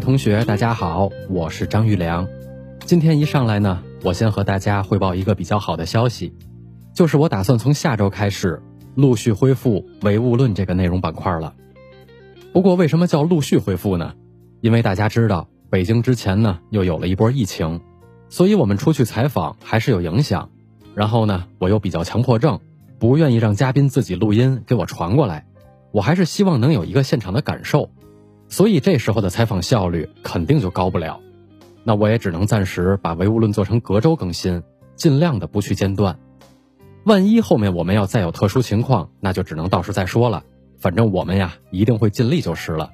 位同学，大家好，我是张玉良。今天一上来呢，我先和大家汇报一个比较好的消息，就是我打算从下周开始陆续恢复唯物论这个内容板块了。不过为什么叫陆续恢复呢？因为大家知道，北京之前呢又有了一波疫情，所以我们出去采访还是有影响。然后呢，我又比较强迫症，不愿意让嘉宾自己录音给我传过来，我还是希望能有一个现场的感受。所以这时候的采访效率肯定就高不了，那我也只能暂时把唯物论做成隔周更新，尽量的不去间断。万一后面我们要再有特殊情况，那就只能到时再说了。反正我们呀一定会尽力就是了。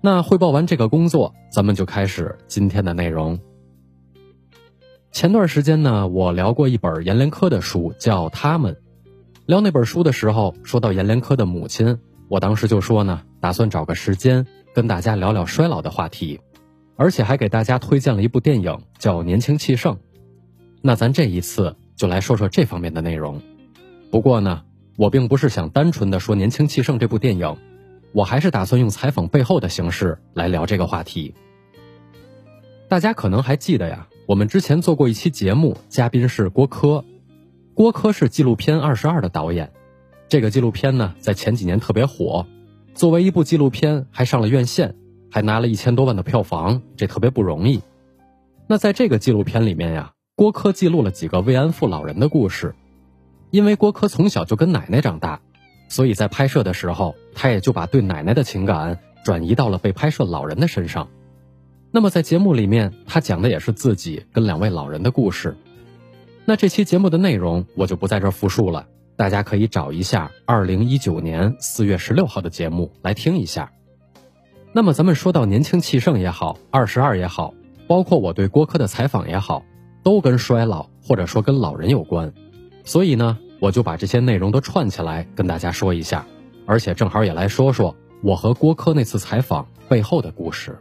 那汇报完这个工作，咱们就开始今天的内容。前段时间呢，我聊过一本阎连科的书，叫《他们》。聊那本书的时候，说到阎连科的母亲。我当时就说呢，打算找个时间跟大家聊聊衰老的话题，而且还给大家推荐了一部电影，叫《年轻气盛》。那咱这一次就来说说这方面的内容。不过呢，我并不是想单纯的说《年轻气盛》这部电影，我还是打算用采访背后的形式来聊这个话题。大家可能还记得呀，我们之前做过一期节目，嘉宾是郭柯，郭柯是纪录片《二十二》的导演。这个纪录片呢，在前几年特别火，作为一部纪录片还上了院线，还拿了一千多万的票房，这特别不容易。那在这个纪录片里面呀，郭柯记录了几个慰安妇老人的故事。因为郭柯从小就跟奶奶长大，所以在拍摄的时候，他也就把对奶奶的情感转移到了被拍摄老人的身上。那么在节目里面，他讲的也是自己跟两位老人的故事。那这期节目的内容我就不在这复述了。大家可以找一下二零一九年四月十六号的节目来听一下。那么咱们说到年轻气盛也好，二十二也好，包括我对郭柯的采访也好，都跟衰老或者说跟老人有关。所以呢，我就把这些内容都串起来跟大家说一下，而且正好也来说说我和郭柯那次采访背后的故事。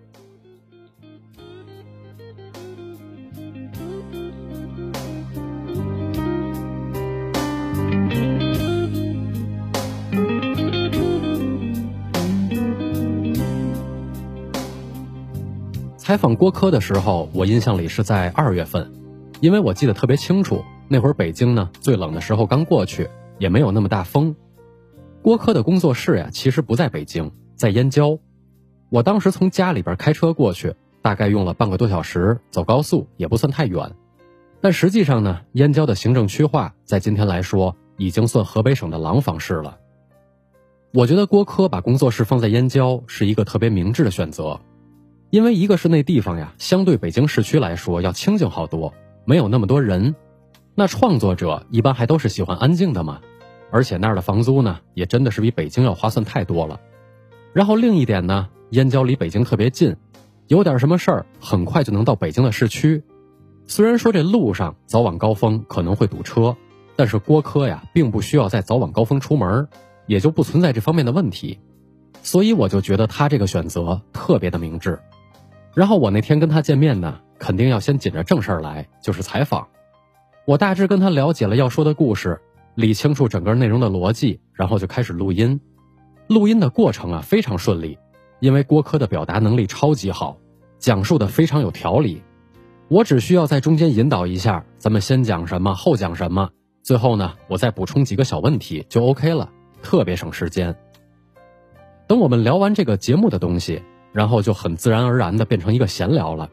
采访郭柯的时候，我印象里是在二月份，因为我记得特别清楚，那会儿北京呢最冷的时候刚过去，也没有那么大风。郭柯的工作室呀，其实不在北京，在燕郊。我当时从家里边开车过去，大概用了半个多小时，走高速也不算太远。但实际上呢，燕郊的行政区划在今天来说，已经算河北省的廊坊市了。我觉得郭柯把工作室放在燕郊是一个特别明智的选择。因为一个是那地方呀，相对北京市区来说要清静好多，没有那么多人。那创作者一般还都是喜欢安静的嘛，而且那儿的房租呢，也真的是比北京要划算太多了。然后另一点呢，燕郊离北京特别近，有点什么事儿很快就能到北京的市区。虽然说这路上早晚高峰可能会堵车，但是郭柯呀，并不需要在早晚高峰出门，也就不存在这方面的问题。所以我就觉得他这个选择特别的明智。然后我那天跟他见面呢，肯定要先紧着正事儿来，就是采访。我大致跟他了解了要说的故事，理清楚整个内容的逻辑，然后就开始录音。录音的过程啊非常顺利，因为郭柯的表达能力超级好，讲述的非常有条理。我只需要在中间引导一下，咱们先讲什么，后讲什么，最后呢我再补充几个小问题就 OK 了，特别省时间。等我们聊完这个节目的东西。然后就很自然而然的变成一个闲聊了，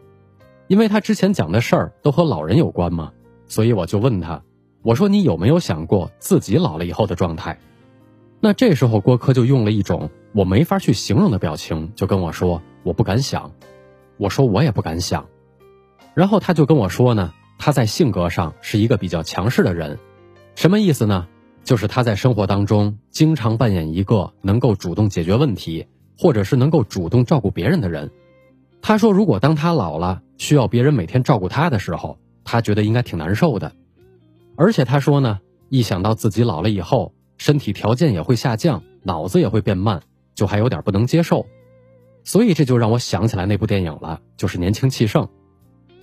因为他之前讲的事儿都和老人有关嘛，所以我就问他，我说你有没有想过自己老了以后的状态？那这时候郭柯就用了一种我没法去形容的表情，就跟我说我不敢想。我说我也不敢想。然后他就跟我说呢，他在性格上是一个比较强势的人，什么意思呢？就是他在生活当中经常扮演一个能够主动解决问题。或者是能够主动照顾别人的人，他说，如果当他老了，需要别人每天照顾他的时候，他觉得应该挺难受的。而且他说呢，一想到自己老了以后，身体条件也会下降，脑子也会变慢，就还有点不能接受。所以这就让我想起来那部电影了，就是《年轻气盛》。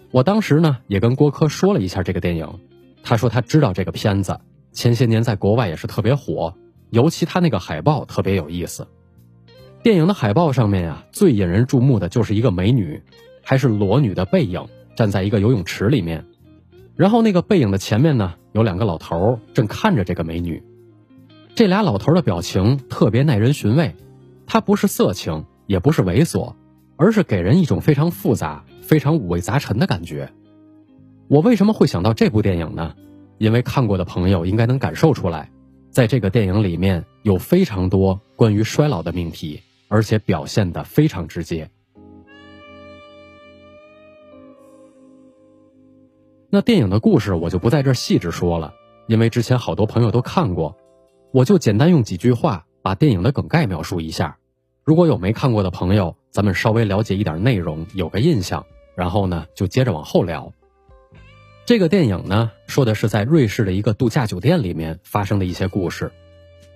我当时呢也跟郭柯说了一下这个电影，他说他知道这个片子，前些年在国外也是特别火，尤其他那个海报特别有意思。电影的海报上面呀，最引人注目的就是一个美女，还是裸女的背影，站在一个游泳池里面。然后那个背影的前面呢，有两个老头正看着这个美女。这俩老头的表情特别耐人寻味，他不是色情，也不是猥琐，而是给人一种非常复杂、非常五味杂陈的感觉。我为什么会想到这部电影呢？因为看过的朋友应该能感受出来，在这个电影里面有非常多关于衰老的命题，而且表现的非常直接。那电影的故事我就不在这细致说了，因为之前好多朋友都看过，我就简单用几句话把电影的梗概描述一下。如果有没看过的朋友，咱们稍微了解一点内容，有个印象，然后呢就接着往后聊。这个电影呢，说的是在瑞士的一个度假酒店里面发生的一些故事。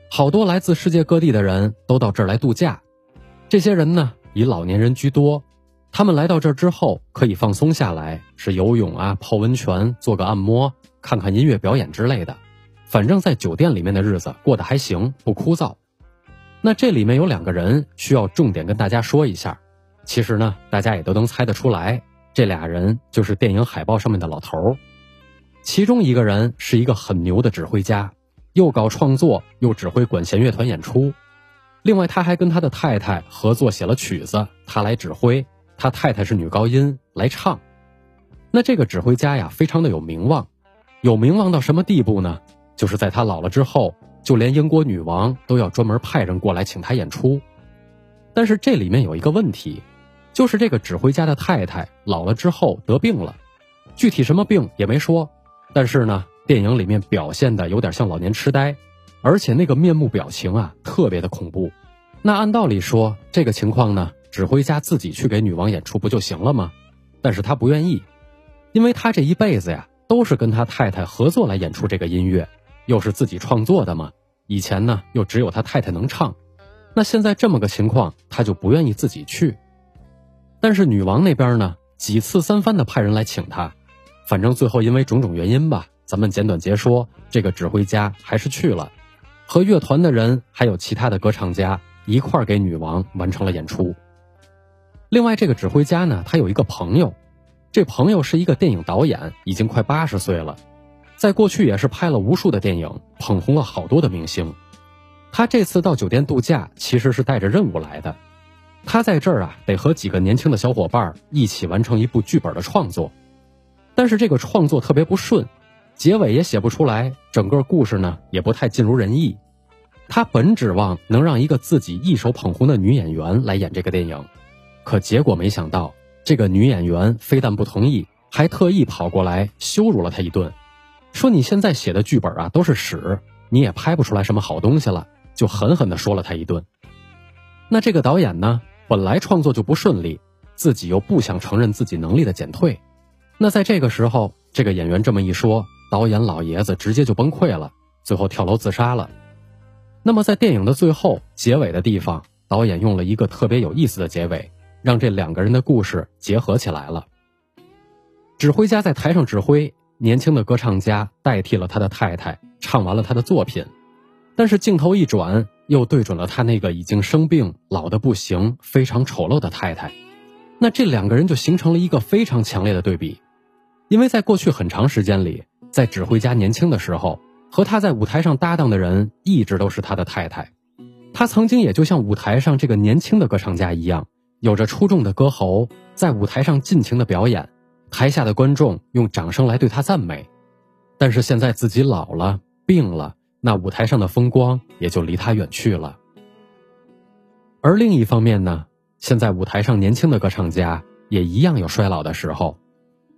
好多来自世界各地的人都到这儿来度假，这些人呢以老年人居多。他们来到这儿之后，可以放松下来，是游泳啊、泡温泉、做个按摩、看看音乐表演之类的。反正，在酒店里面的日子过得还行，不枯燥。那这里面有两个人需要重点跟大家说一下。其实呢，大家也都能猜得出来，这俩人就是电影海报上面的老头儿。其中一个人是一个很牛的指挥家，又搞创作，又指挥管弦乐团演出。另外，他还跟他的太太合作写了曲子，他来指挥。他太太是女高音来唱，那这个指挥家呀，非常的有名望，有名望到什么地步呢？就是在他老了之后，就连英国女王都要专门派人过来请他演出。但是这里面有一个问题，就是这个指挥家的太太老了之后得病了，具体什么病也没说，但是呢，电影里面表现的有点像老年痴呆，而且那个面目表情啊，特别的恐怖。那按道理说，这个情况呢？指挥家自己去给女王演出不就行了吗？但是他不愿意，因为他这一辈子呀都是跟他太太合作来演出这个音乐，又是自己创作的嘛。以前呢又只有他太太能唱，那现在这么个情况，他就不愿意自己去。但是女王那边呢几次三番的派人来请他，反正最后因为种种原因吧，咱们简短截说，这个指挥家还是去了，和乐团的人还有其他的歌唱家一块儿给女王完成了演出。另外，这个指挥家呢，他有一个朋友，这朋友是一个电影导演，已经快八十岁了，在过去也是拍了无数的电影，捧红了好多的明星。他这次到酒店度假，其实是带着任务来的。他在这儿啊，得和几个年轻的小伙伴一起完成一部剧本的创作，但是这个创作特别不顺，结尾也写不出来，整个故事呢也不太尽如人意。他本指望能让一个自己一手捧红的女演员来演这个电影。可结果没想到，这个女演员非但不同意，还特意跑过来羞辱了他一顿，说你现在写的剧本啊都是屎，你也拍不出来什么好东西了，就狠狠地说了他一顿。那这个导演呢，本来创作就不顺利，自己又不想承认自己能力的减退，那在这个时候，这个演员这么一说，导演老爷子直接就崩溃了，最后跳楼自杀了。那么在电影的最后结尾的地方，导演用了一个特别有意思的结尾。让这两个人的故事结合起来了。指挥家在台上指挥，年轻的歌唱家代替了他的太太唱完了他的作品，但是镜头一转，又对准了他那个已经生病、老的不行、非常丑陋的太太。那这两个人就形成了一个非常强烈的对比，因为在过去很长时间里，在指挥家年轻的时候，和他在舞台上搭档的人一直都是他的太太，他曾经也就像舞台上这个年轻的歌唱家一样。有着出众的歌喉，在舞台上尽情的表演，台下的观众用掌声来对他赞美。但是现在自己老了，病了，那舞台上的风光也就离他远去了。而另一方面呢，现在舞台上年轻的歌唱家也一样有衰老的时候，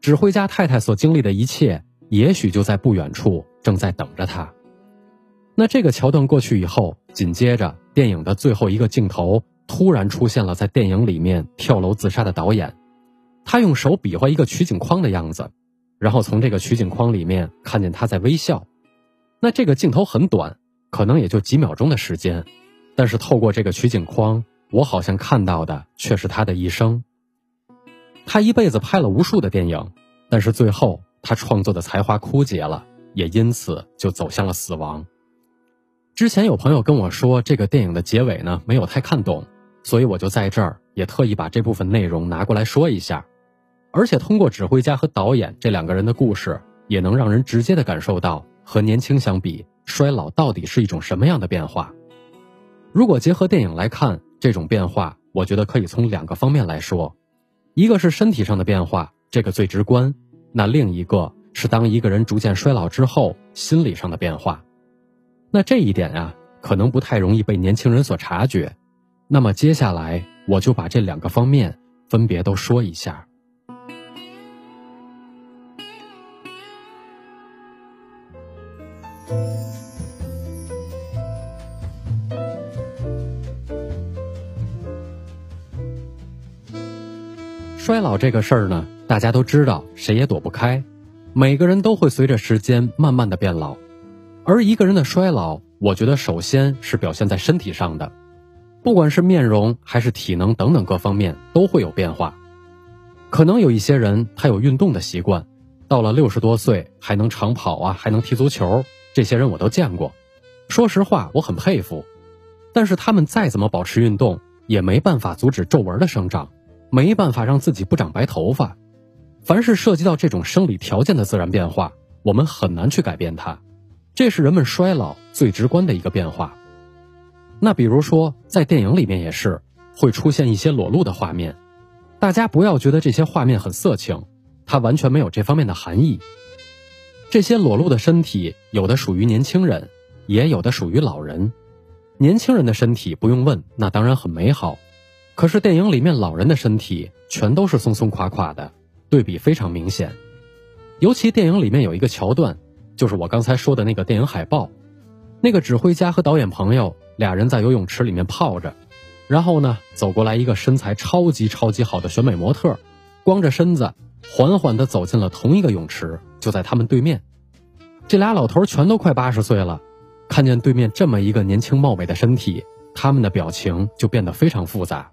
指挥家太太所经历的一切，也许就在不远处正在等着他。那这个桥段过去以后，紧接着电影的最后一个镜头。突然出现了在电影里面跳楼自杀的导演，他用手比划一个取景框的样子，然后从这个取景框里面看见他在微笑。那这个镜头很短，可能也就几秒钟的时间，但是透过这个取景框，我好像看到的却是他的一生。他一辈子拍了无数的电影，但是最后他创作的才华枯竭了，也因此就走向了死亡。之前有朋友跟我说，这个电影的结尾呢没有太看懂。所以我就在这儿也特意把这部分内容拿过来说一下。而且通过指挥家和导演这两个人的故事，也能让人直接的感受到和年轻相比，衰老到底是一种什么样的变化。如果结合电影来看这种变化，我觉得可以从两个方面来说，一个是身体上的变化，这个最直观；那另一个是当一个人逐渐衰老之后，心理上的变化。那这一点啊，可能不太容易被年轻人所察觉。那么接下来我就把这两个方面分别都说一下。衰老这个事儿呢，大家都知道，谁也躲不开，每个人都会随着时间慢慢的变老。而一个人的衰老，我觉得首先是表现在身体上的，不管是面容还是体能等等各方面都会有变化。可能有一些人他有运动的习惯，到了六十多岁还能长跑啊，还能踢足球，这些人我都见过。说实话，我很佩服。但是他们再怎么保持运动，也没办法阻止皱纹的生长。没办法让自己不长白头发，凡是涉及到这种生理条件的自然变化，我们很难去改变它，这是人们衰老最直观的一个变化。那比如说在电影里面也是会出现一些裸露的画面，大家不要觉得这些画面很色情，它完全没有这方面的含义。这些裸露的身体，有的属于年轻人，也有的属于老人。年轻人的身体不用问，那当然很美好。可是电影里面老人的身体全都是松松垮垮的，对比非常明显。尤其电影里面有一个桥段，就是我刚才说的那个电影海报，那个指挥家和导演朋友俩人在游泳池里面泡着，然后呢走过来一个身材超级超级好的选美模特，光着身子缓缓地走进了同一个泳池，就在他们对面。这俩老头全都快八十岁了，看见对面这么一个年轻貌美的身体，他们的表情就变得非常复杂。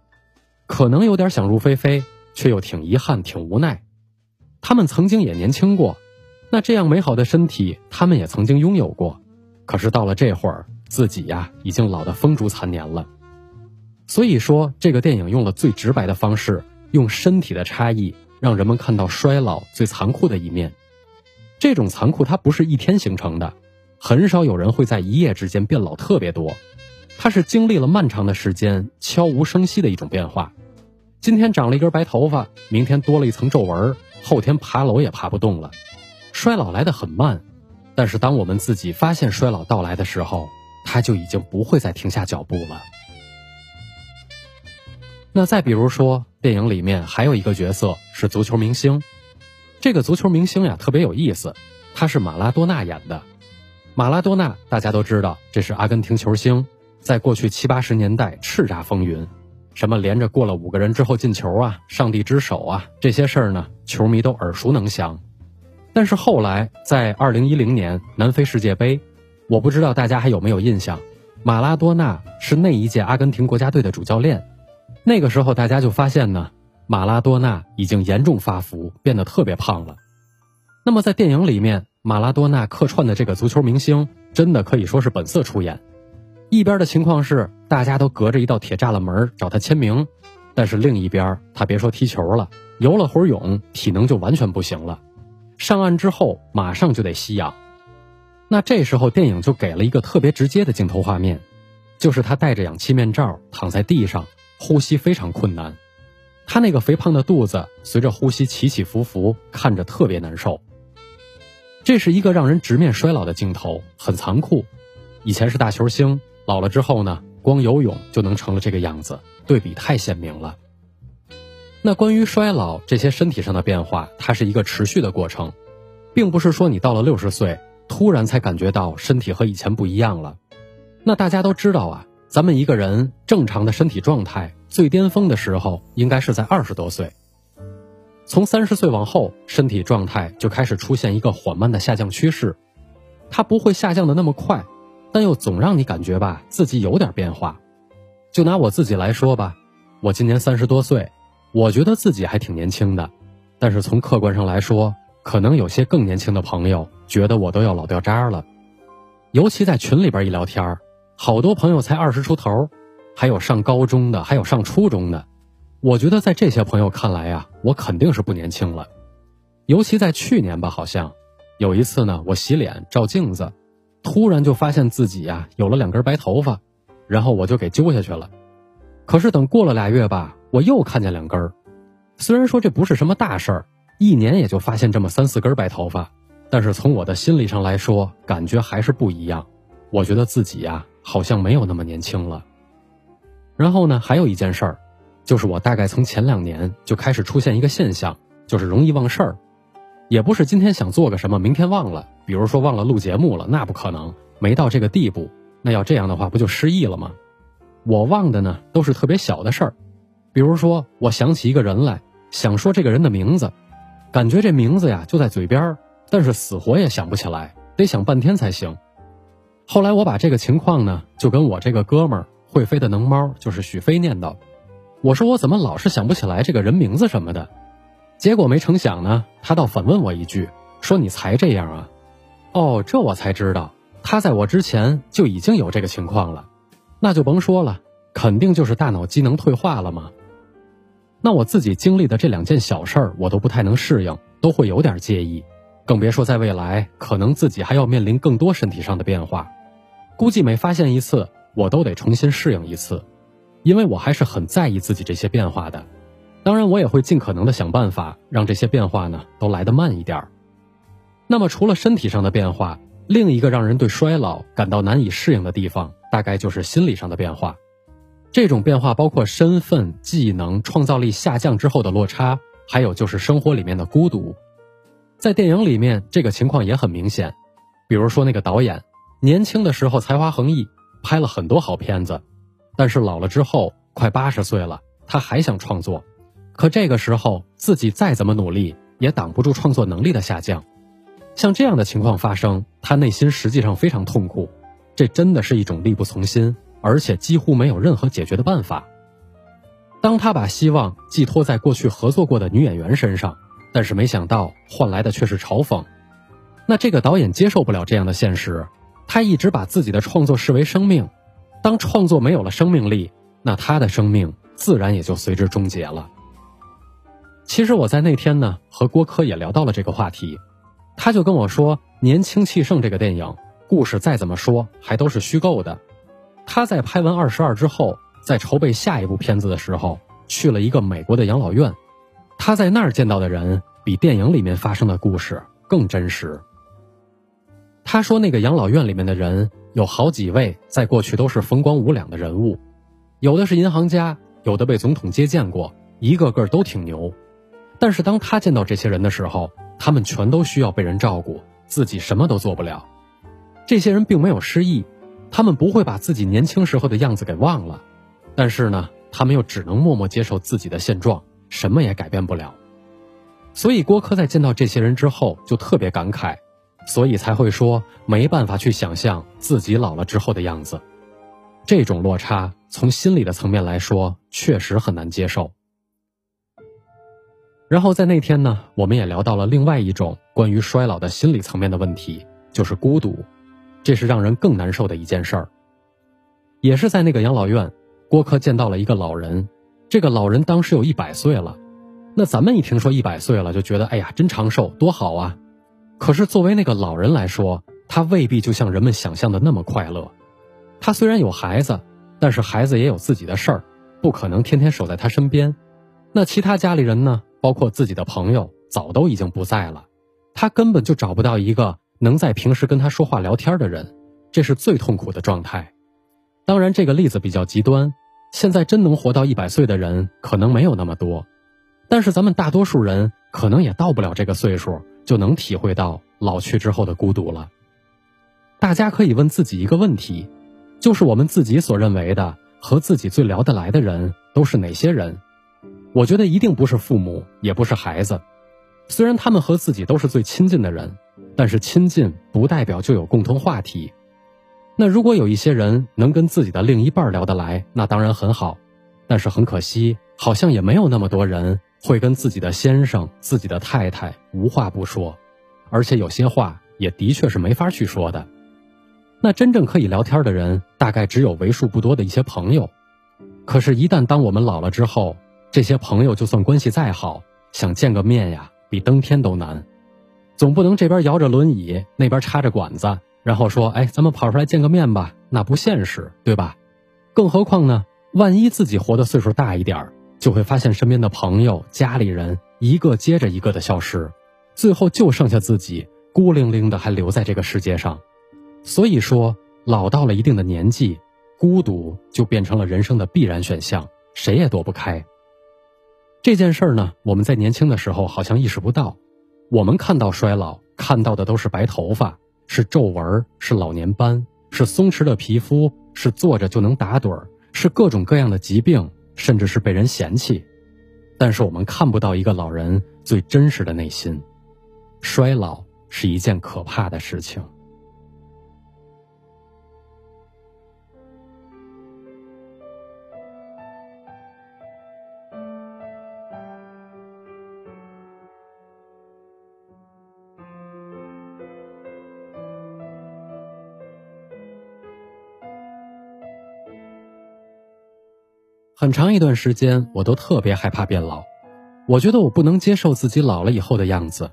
可能有点想入非非，却又挺遗憾、挺无奈。他们曾经也年轻过，那这样美好的身体，他们也曾经拥有过。可是到了这会儿，自己呀，已经老得风烛残年了。所以说，这个电影用了最直白的方式，用身体的差异，让人们看到衰老最残酷的一面。这种残酷，它不是一天形成的，很少有人会在一夜之间变老特别多。它是经历了漫长的时间，悄无声息的一种变化。今天长了一根白头发，明天多了一层皱纹，后天爬楼也爬不动了。衰老来得很慢，但是当我们自己发现衰老到来的时候，它就已经不会再停下脚步了。那再比如说，电影里面还有一个角色是足球明星，这个足球明星呀特别有意思，他是马拉多纳演的。马拉多纳大家都知道，这是阿根廷球星，在过去七八十年代叱咤风云。什么连着过了五个人之后进球啊，上帝之手啊，这些事儿呢，球迷都耳熟能详。但是后来在二零一零年南非世界杯，我不知道大家还有没有印象，马拉多纳是那一届阿根廷国家队的主教练。那个时候大家就发现呢，马拉多纳已经严重发福，变得特别胖了。那么在电影里面，马拉多纳客串的这个足球明星，真的可以说是本色出演。一边的情况是，大家都隔着一道铁栅栏门找他签名，但是另一边他别说踢球了，游了会儿泳，体能就完全不行了。上岸之后马上就得吸氧，那这时候电影就给了一个特别直接的镜头画面，就是他戴着氧气面罩躺在地上，呼吸非常困难，他那个肥胖的肚子随着呼吸起起伏伏，看着特别难受。这是一个让人直面衰老的镜头，很残酷。以前是大球星。老了之后呢，光游泳就能成了这个样子，对比太鲜明了。那关于衰老这些身体上的变化，它是一个持续的过程，并不是说你到了六十岁突然才感觉到身体和以前不一样了。那大家都知道啊，咱们一个人正常的身体状态最巅峰的时候应该是在二十多岁，从三十岁往后，身体状态就开始出现一个缓慢的下降趋势，它不会下降的那么快。但又总让你感觉吧，自己有点变化。就拿我自己来说吧，我今年三十多岁，我觉得自己还挺年轻的。但是从客观上来说，可能有些更年轻的朋友觉得我都要老掉渣了。尤其在群里边一聊天好多朋友才二十出头，还有上高中的，还有上初中的。我觉得在这些朋友看来呀，我肯定是不年轻了。尤其在去年吧，好像有一次呢，我洗脸照镜子，突然就发现自己呀有了两根白头发，然后我就给揪下去了。可是等过了俩月吧，我又看见两根。虽然说这不是什么大事儿，一年也就发现这么三四根白头发，但是从我的心理上来说，感觉还是不一样。我觉得自己呀，好像没有那么年轻了。然后呢，还有一件事儿。就是我大概从前两年就开始出现一个现象，就是容易忘事儿，也不是今天想做个什么，明天忘了。比如说忘了录节目了，那不可能，没到这个地步。那要这样的话，不就失忆了吗？我忘的呢，都是特别小的事儿，比如说我想起一个人来，想说这个人的名字，感觉这名字呀就在嘴边儿，但是死活也想不起来，得想半天才行。后来我把这个情况呢，就跟我这个哥们儿会飞的能猫，就是许飞念叨。我说我怎么老是想不起来这个人名字什么的，结果没成想呢，他倒反问我一句，说你才这样啊？哦，这我才知道，他在我之前就已经有这个情况了，那就甭说了，肯定就是大脑机能退化了嘛。那我自己经历的这两件小事儿，我都不太能适应，都会有点介意，更别说在未来，可能自己还要面临更多身体上的变化，估计每发现一次，我都得重新适应一次。因为我还是很在意自己这些变化的，当然我也会尽可能的想办法让这些变化呢都来得慢一点儿。那么除了身体上的变化，另一个让人对衰老感到难以适应的地方，大概就是心理上的变化。这种变化包括身份、技能、创造力下降之后的落差，还有就是生活里面的孤独。在电影里面，这个情况也很明显。比如说那个导演，年轻的时候才华横溢，拍了很多好片子。但是老了之后，快八十岁了，他还想创作，可这个时候自己再怎么努力，也挡不住创作能力的下降。像这样的情况发生，他内心实际上非常痛苦，这真的是一种力不从心，而且几乎没有任何解决的办法。当他把希望寄托在过去合作过的女演员身上，但是没想到换来的却是嘲讽。那这个导演接受不了这样的现实，他一直把自己的创作视为生命。当创作没有了生命力，那他的生命自然也就随之终结了。其实我在那天呢和郭柯也聊到了这个话题，他就跟我说，《年轻气盛》这个电影故事再怎么说还都是虚构的。他在拍完《二十二》之后，在筹备下一部片子的时候，去了一个美国的养老院，他在那儿见到的人比电影里面发生的故事更真实。他说，那个养老院里面的人。有好几位在过去都是风光无两的人物，有的是银行家，有的被总统接见过，一个个都挺牛。但是当他见到这些人的时候，他们全都需要被人照顾，自己什么都做不了。这些人并没有失忆，他们不会把自己年轻时候的样子给忘了，但是呢，他们又只能默默接受自己的现状，什么也改变不了。所以郭柯在见到这些人之后，就特别感慨。所以才会说没办法去想象自己老了之后的样子，这种落差从心理的层面来说确实很难接受。然后在那天呢，我们也聊到了另外一种关于衰老的心理层面的问题，就是孤独，这是让人更难受的一件事儿。也是在那个养老院，郭柯见到了一个老人，这个老人当时有一百岁了。那咱们一听说一百岁了，就觉得哎呀，真长寿，多好啊。可是，作为那个老人来说，他未必就像人们想象的那么快乐。他虽然有孩子，但是孩子也有自己的事儿，不可能天天守在他身边。那其他家里人呢？包括自己的朋友，早都已经不在了。他根本就找不到一个能在平时跟他说话聊天的人，这是最痛苦的状态。当然，这个例子比较极端。现在真能活到一百岁的人可能没有那么多，但是咱们大多数人可能也到不了这个岁数。就能体会到老去之后的孤独了。大家可以问自己一个问题，就是我们自己所认为的和自己最聊得来的人都是哪些人？我觉得一定不是父母，也不是孩子。虽然他们和自己都是最亲近的人，但是亲近不代表就有共同话题。那如果有一些人能跟自己的另一半聊得来，那当然很好。但是很可惜，好像也没有那么多人。会跟自己的先生、自己的太太无话不说，而且有些话也的确是没法去说的。那真正可以聊天的人，大概只有为数不多的一些朋友，可是，一旦当我们老了之后，这些朋友就算关系再好，想见个面呀，比登天都难。总不能这边摇着轮椅，那边插着管子，然后说：“哎，咱们跑出来见个面吧。”那不现实，对吧？更何况呢？万一自己活的岁数大一点就会发现身边的朋友、家里人一个接着一个的消失，最后就剩下自己孤零零的还留在这个世界上。所以说，老到了一定的年纪。孤独就变成了人生的必然选项，谁也躲不开。这件事儿呢，我们在年轻的时候好像意识不到。我们看到衰老，看到的都是白头发，是皱纹，是老年斑，是松弛的皮肤，是坐着就能打盹儿，是各种各样的疾病，甚至是被人嫌弃。但是我们看不到一个老人最真实的内心。衰老是一件可怕的事情。很长一段时间，我都特别害怕变老。我觉得我不能接受自己老了以后的样子，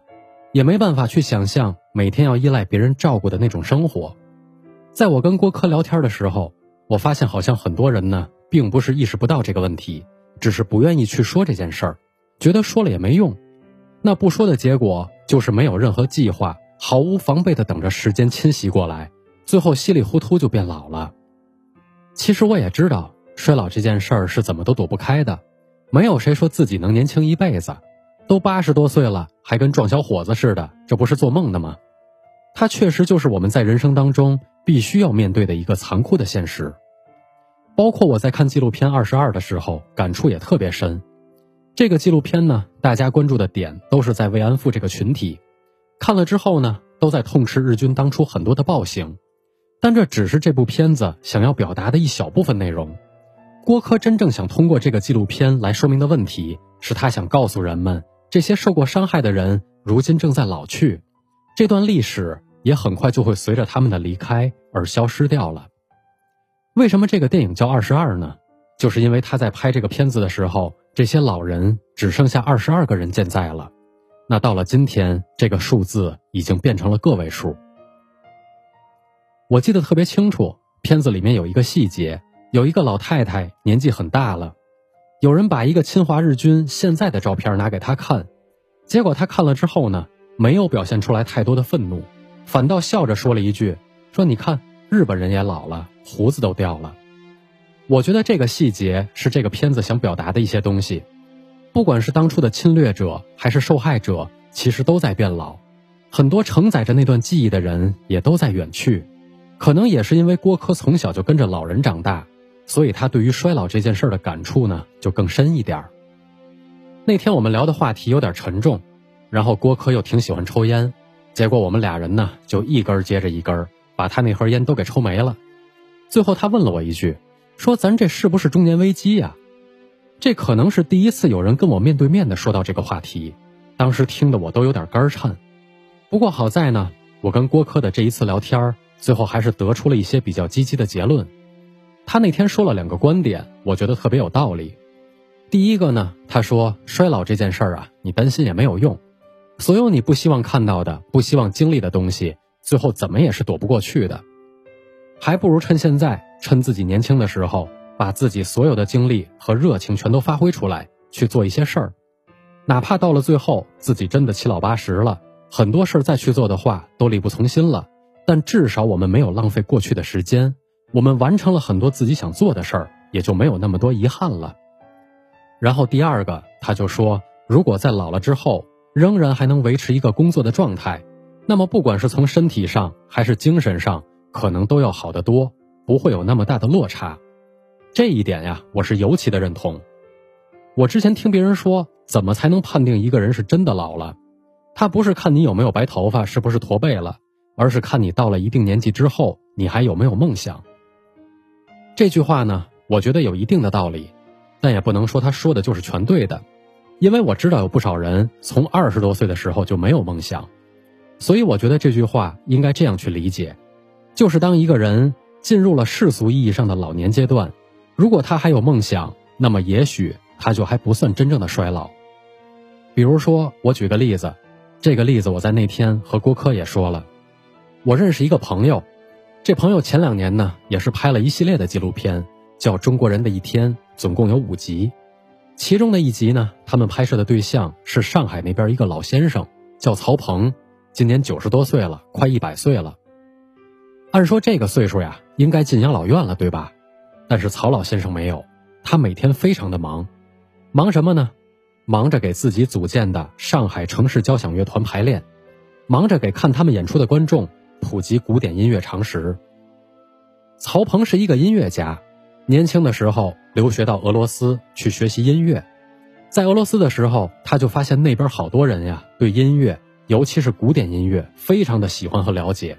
也没办法去想象每天要依赖别人照顾的那种生活。在我跟郭柯聊天的时候，我发现好像很多人呢，并不是意识不到这个问题，只是不愿意去说这件事儿，觉得说了也没用。那不说的结果就是没有任何计划，毫无防备的等着时间侵袭过来，最后稀里糊涂就变老了。其实我也知道。衰老这件事儿是怎么都躲不开的，没有谁说自己能年轻一辈子，都八十多岁了还跟壮小伙子似的，这不是做梦的吗？它确实就是我们在人生当中必须要面对的一个残酷的现实。包括我在看纪录片《二十二》的时候，感触也特别深。这个纪录片呢，大家关注的点都是在慰安妇这个群体，看了之后呢，都在痛斥日军当初很多的暴行，但这只是这部片子想要表达的一小部分内容。郭柯真正想通过这个纪录片来说明的问题，是他想告诉人们，这些受过伤害的人如今正在老去，这段历史也很快就会随着他们的离开而消失掉了。为什么这个电影叫《二十二》呢？就是因为他在拍这个片子的时候，这些老人只剩下二十二个人健在了。那到了今天，这个数字已经变成了个位数。我记得特别清楚，片子里面有一个细节。有一个老太太年纪很大了，有人把一个侵华日军现在的照片拿给她看，结果她看了之后呢，没有表现出来太多的愤怒，反倒笑着说了一句：“说你看日本人也老了，胡子都掉了。”我觉得这个细节是这个片子想表达的一些东西，不管是当初的侵略者还是受害者，其实都在变老，很多承载着那段记忆的人也都在远去，可能也是因为郭柯从小就跟着老人长大。所以他对于衰老这件事的感触呢，就更深一点。那天我们聊的话题有点沉重，然后郭柯又挺喜欢抽烟，结果我们俩人呢就一根接着一根，把他那盒烟都给抽没了。最后他问了我一句，说：“咱这是不是中年危机呀？”这可能是第一次有人跟我面对面的说到这个话题，当时听得我都有点肝颤。不过好在呢，我跟郭柯的这一次聊天，最后还是得出了一些比较积极的结论。他那天说了两个观点，我觉得特别有道理。第一个呢，他说衰老这件事儿啊，你担心也没有用，所有你不希望看到的、不希望经历的东西，最后怎么也是躲不过去的。还不如趁现在，趁自己年轻的时候，把自己所有的精力和热情全都发挥出来，去做一些事儿。哪怕到了最后自己真的七老八十了，很多事儿再去做的话都力不从心了，但至少我们没有浪费过去的时间。我们完成了很多自己想做的事儿，也就没有那么多遗憾了。然后第二个，他就说，如果在老了之后仍然还能维持一个工作的状态，那么不管是从身体上还是精神上，可能都要好得多，不会有那么大的落差。这一点呀，我是尤其的认同。我之前听别人说，怎么才能判定一个人是真的老了？他不是看你有没有白头发，是不是驼背了，而是看你到了一定年纪之后，你还有没有梦想。这句话呢，我觉得有一定的道理，但也不能说他说的就是全对的，因为我知道有不少人从二十多岁的时候就没有梦想，所以我觉得这句话应该这样去理解，就是当一个人进入了世俗意义上的老年阶段，如果他还有梦想，那么也许他就还不算真正的衰老。比如说，我举个例子，这个例子我在那天和郭柯也说了。我认识一个朋友，这朋友前两年呢也是拍了一系列的纪录片，叫《中国人的一天》，总共有五集。其中的一集呢，他们拍摄的对象是上海那边一个老先生，叫曹鹏，今年九十多岁了，快一百岁了。按说这个岁数呀，应该进养老院了，对吧？但是曹老先生没有，他每天非常的忙，忙什么呢？忙着给自己组建的上海城市交响乐团排练，忙着给看他们演出的观众普及古典音乐常识。曹鹏是一个音乐家，年轻的时候留学到俄罗斯去学习音乐，在俄罗斯的时候，他就发现那边好多人呀对音乐，尤其是古典音乐非常的喜欢和了解，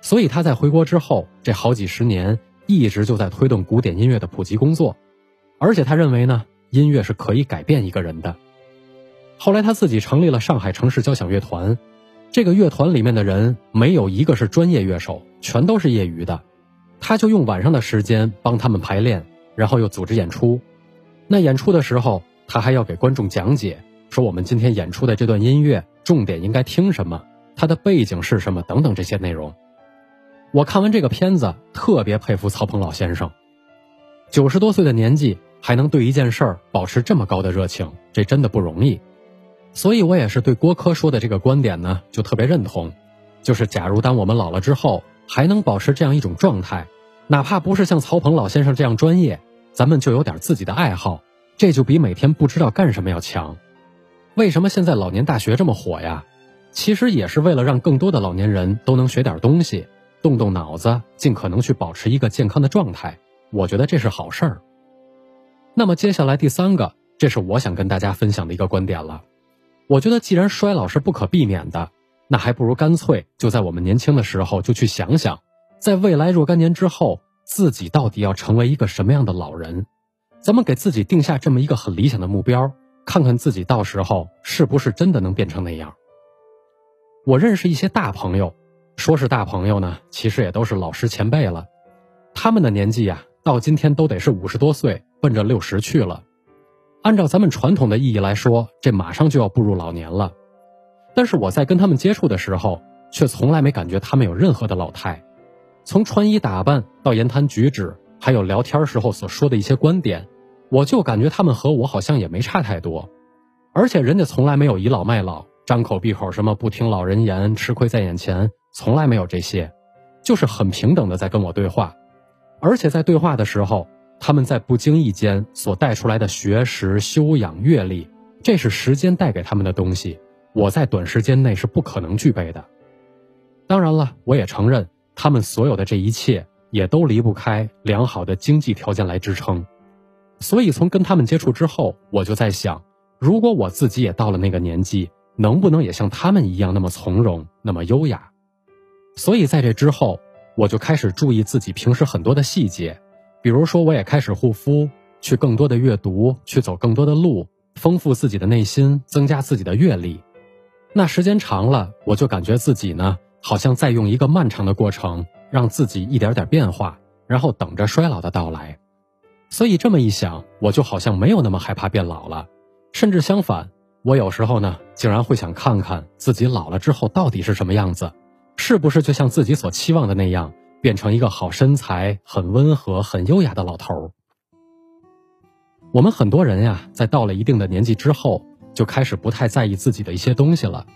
所以他在回国之后这好几十年一直就在推动古典音乐的普及工作，而且他认为呢。音乐是可以改变一个人的。后来他自己成立了上海城市交响乐团，这个乐团里面的人没有一个是专业乐手，全都是业余的。他就用晚上的时间帮他们排练，然后又组织演出。那演出的时候，他还要给观众讲解，说我们今天演出的这段音乐重点应该听什么，它的背景是什么等等这些内容。我看完这个片子，特别佩服曹鹏老先生，九十多岁的年纪。还能对一件事儿保持这么高的热情，这真的不容易。所以我也是对郭柯说的这个观点呢，就特别认同。就是假如当我们老了之后，还能保持这样一种状态，哪怕不是像曹鹏老先生这样专业，咱们就有点自己的爱好，这就比每天不知道干什么要强。为什么现在老年大学这么火呀？其实也是为了让更多的老年人都能学点东西，动动脑子，尽可能去保持一个健康的状态。我觉得这是好事儿。那么接下来第三个，这是我想跟大家分享的一个观点了。我觉得既然衰老是不可避免的，那还不如干脆就在我们年轻的时候就去想想，在未来若干年之后，自己到底要成为一个什么样的老人。咱们给自己定下这么一个很理想的目标，看看自己到时候是不是真的能变成那样。我认识一些大朋友，说是大朋友呢，其实也都是老师前辈了。他们的年纪呀，到今天都得是五十多岁。奔着六十去了，按照咱们传统的意义来说，这马上就要步入老年了。但是我在跟他们接触的时候，却从来没感觉他们有任何的老态。从穿衣打扮到言谈举止，还有聊天时候所说的一些观点，我就感觉他们和我好像也没差太多。而且人家从来没有倚老卖老，张口闭口什么不听老人言，吃亏在眼前，从来没有这些，就是很平等的在跟我对话。而且在对话的时候。他们在不经意间所带出来的学识、修养、阅历，这是时间带给他们的东西，我在短时间内是不可能具备的。当然了，我也承认，他们所有的这一切也都离不开良好的经济条件来支撑。所以，从跟他们接触之后，我就在想，如果我自己也到了那个年纪，能不能也像他们一样那么从容、那么优雅？所以，在这之后，我就开始注意自己平时很多的细节。比如说，我也开始护肤，去更多的阅读，去走更多的路，丰富自己的内心，增加自己的阅历。那时间长了，我就感觉自己呢，好像在用一个漫长的过程，让自己一点点变化，然后等着衰老的到来。所以这么一想，我就好像没有那么害怕变老了，甚至相反，我有时候呢，竟然会想看看自己老了之后到底是什么样子，是不是就像自己所期望的那样。变成一个好身材、很温和、很优雅的老头儿。我们很多人呀，在到了一定的年纪之后，就开始不太在意自己的一些东西了。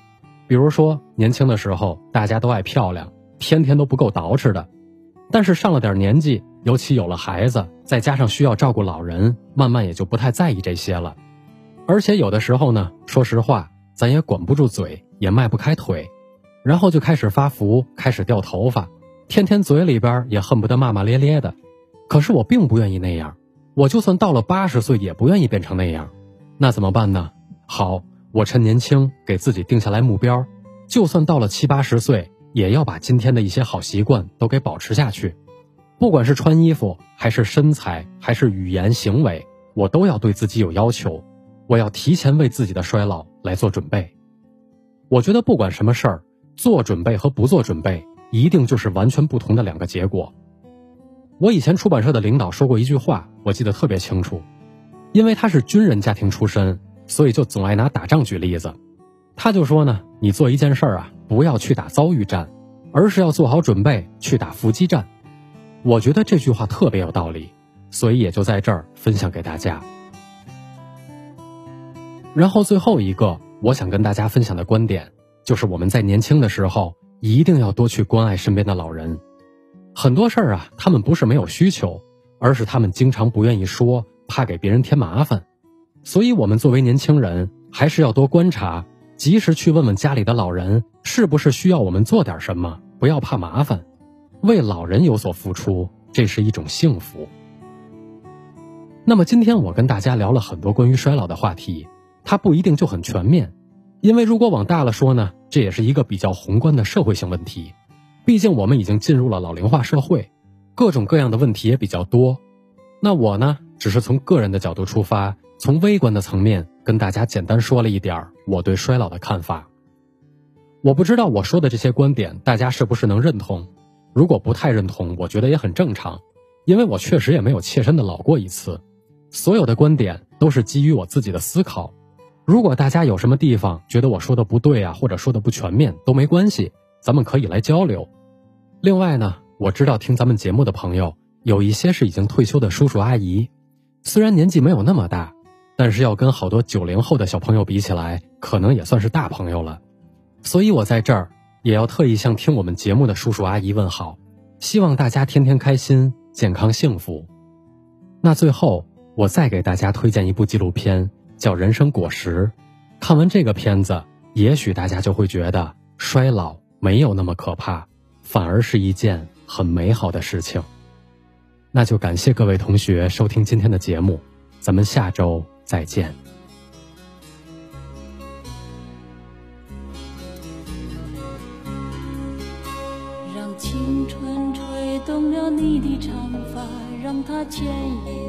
比如说，年轻的时候大家都爱漂亮，天天都不够捯饬的。但是上了点年纪，尤其有了孩子，再加上需要照顾老人，慢慢也就不太在意这些了。而且有的时候呢，说实话，咱也管不住嘴，也迈不开腿，然后就开始发福，开始掉头发。天天嘴里边也恨不得骂骂咧咧的，可是我并不愿意那样。我就算到了八十岁，也不愿意变成那样。那怎么办呢？好，我趁年轻给自己定下来目标，就算到了七八十岁，也要把今天的一些好习惯都给保持下去。不管是穿衣服，还是身材，还是语言行为，我都要对自己有要求。我要提前为自己的衰老来做准备。我觉得不管什么事儿，做准备和不做准备。一定就是完全不同的两个结果。我以前出版社的领导说过一句话，我记得特别清楚，因为他是军人家庭出身，所以就总爱拿打仗举例子。他就说呢，你做一件事儿啊，不要去打遭遇战，而是要做好准备去打伏击战。我觉得这句话特别有道理，所以也就在这儿分享给大家。然后最后一个，我想跟大家分享的观点，就是我们在年轻的时候一定要多去关爱身边的老人。很多事儿啊，他们不是没有需求，而是他们经常不愿意说，怕给别人添麻烦。所以，我们作为年轻人，还是要多观察，及时去问问家里的老人，是不是需要我们做点什么，不要怕麻烦。为老人有所付出，这是一种幸福。那么，今天我跟大家聊了很多关于衰老的话题，它不一定就很全面，因为如果往大了说呢，这也是一个比较宏观的社会性问题。毕竟我们已经进入了老龄化社会，各种各样的问题也比较多。那我呢，只是从个人的角度出发，从微观的层面跟大家简单说了一点我对衰老的看法。我不知道我说的这些观点大家是不是能认同？如果不太认同，我觉得也很正常，因为我确实也没有切身的老过一次。所有的观点都是基于我自己的思考。如果大家有什么地方觉得我说的不对啊，或者说的不全面，都没关系。咱们可以来交流。另外呢，我知道听咱们节目的朋友有一些是已经退休的叔叔阿姨，虽然年纪没有那么大，但是要跟好多九零后的小朋友比起来，可能也算是大朋友了。所以我在这儿也要特意向听我们节目的叔叔阿姨问好，希望大家天天开心、健康、幸福。那最后，我再给大家推荐一部纪录片，叫《人生果实》。看完这个片子，也许大家就会觉得衰老。没有那么可怕，反而是一件很美好的事情。那就感谢各位同学收听今天的节目，咱们下周再见。让青春吹动了你的长发，让它牵引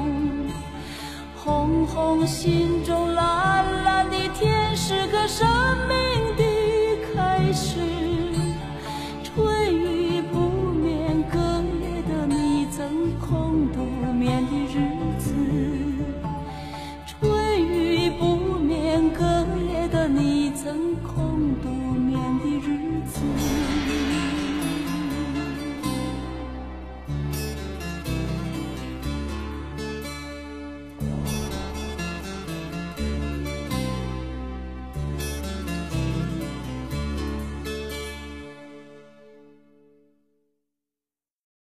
红心中蓝蓝的天是个生命的。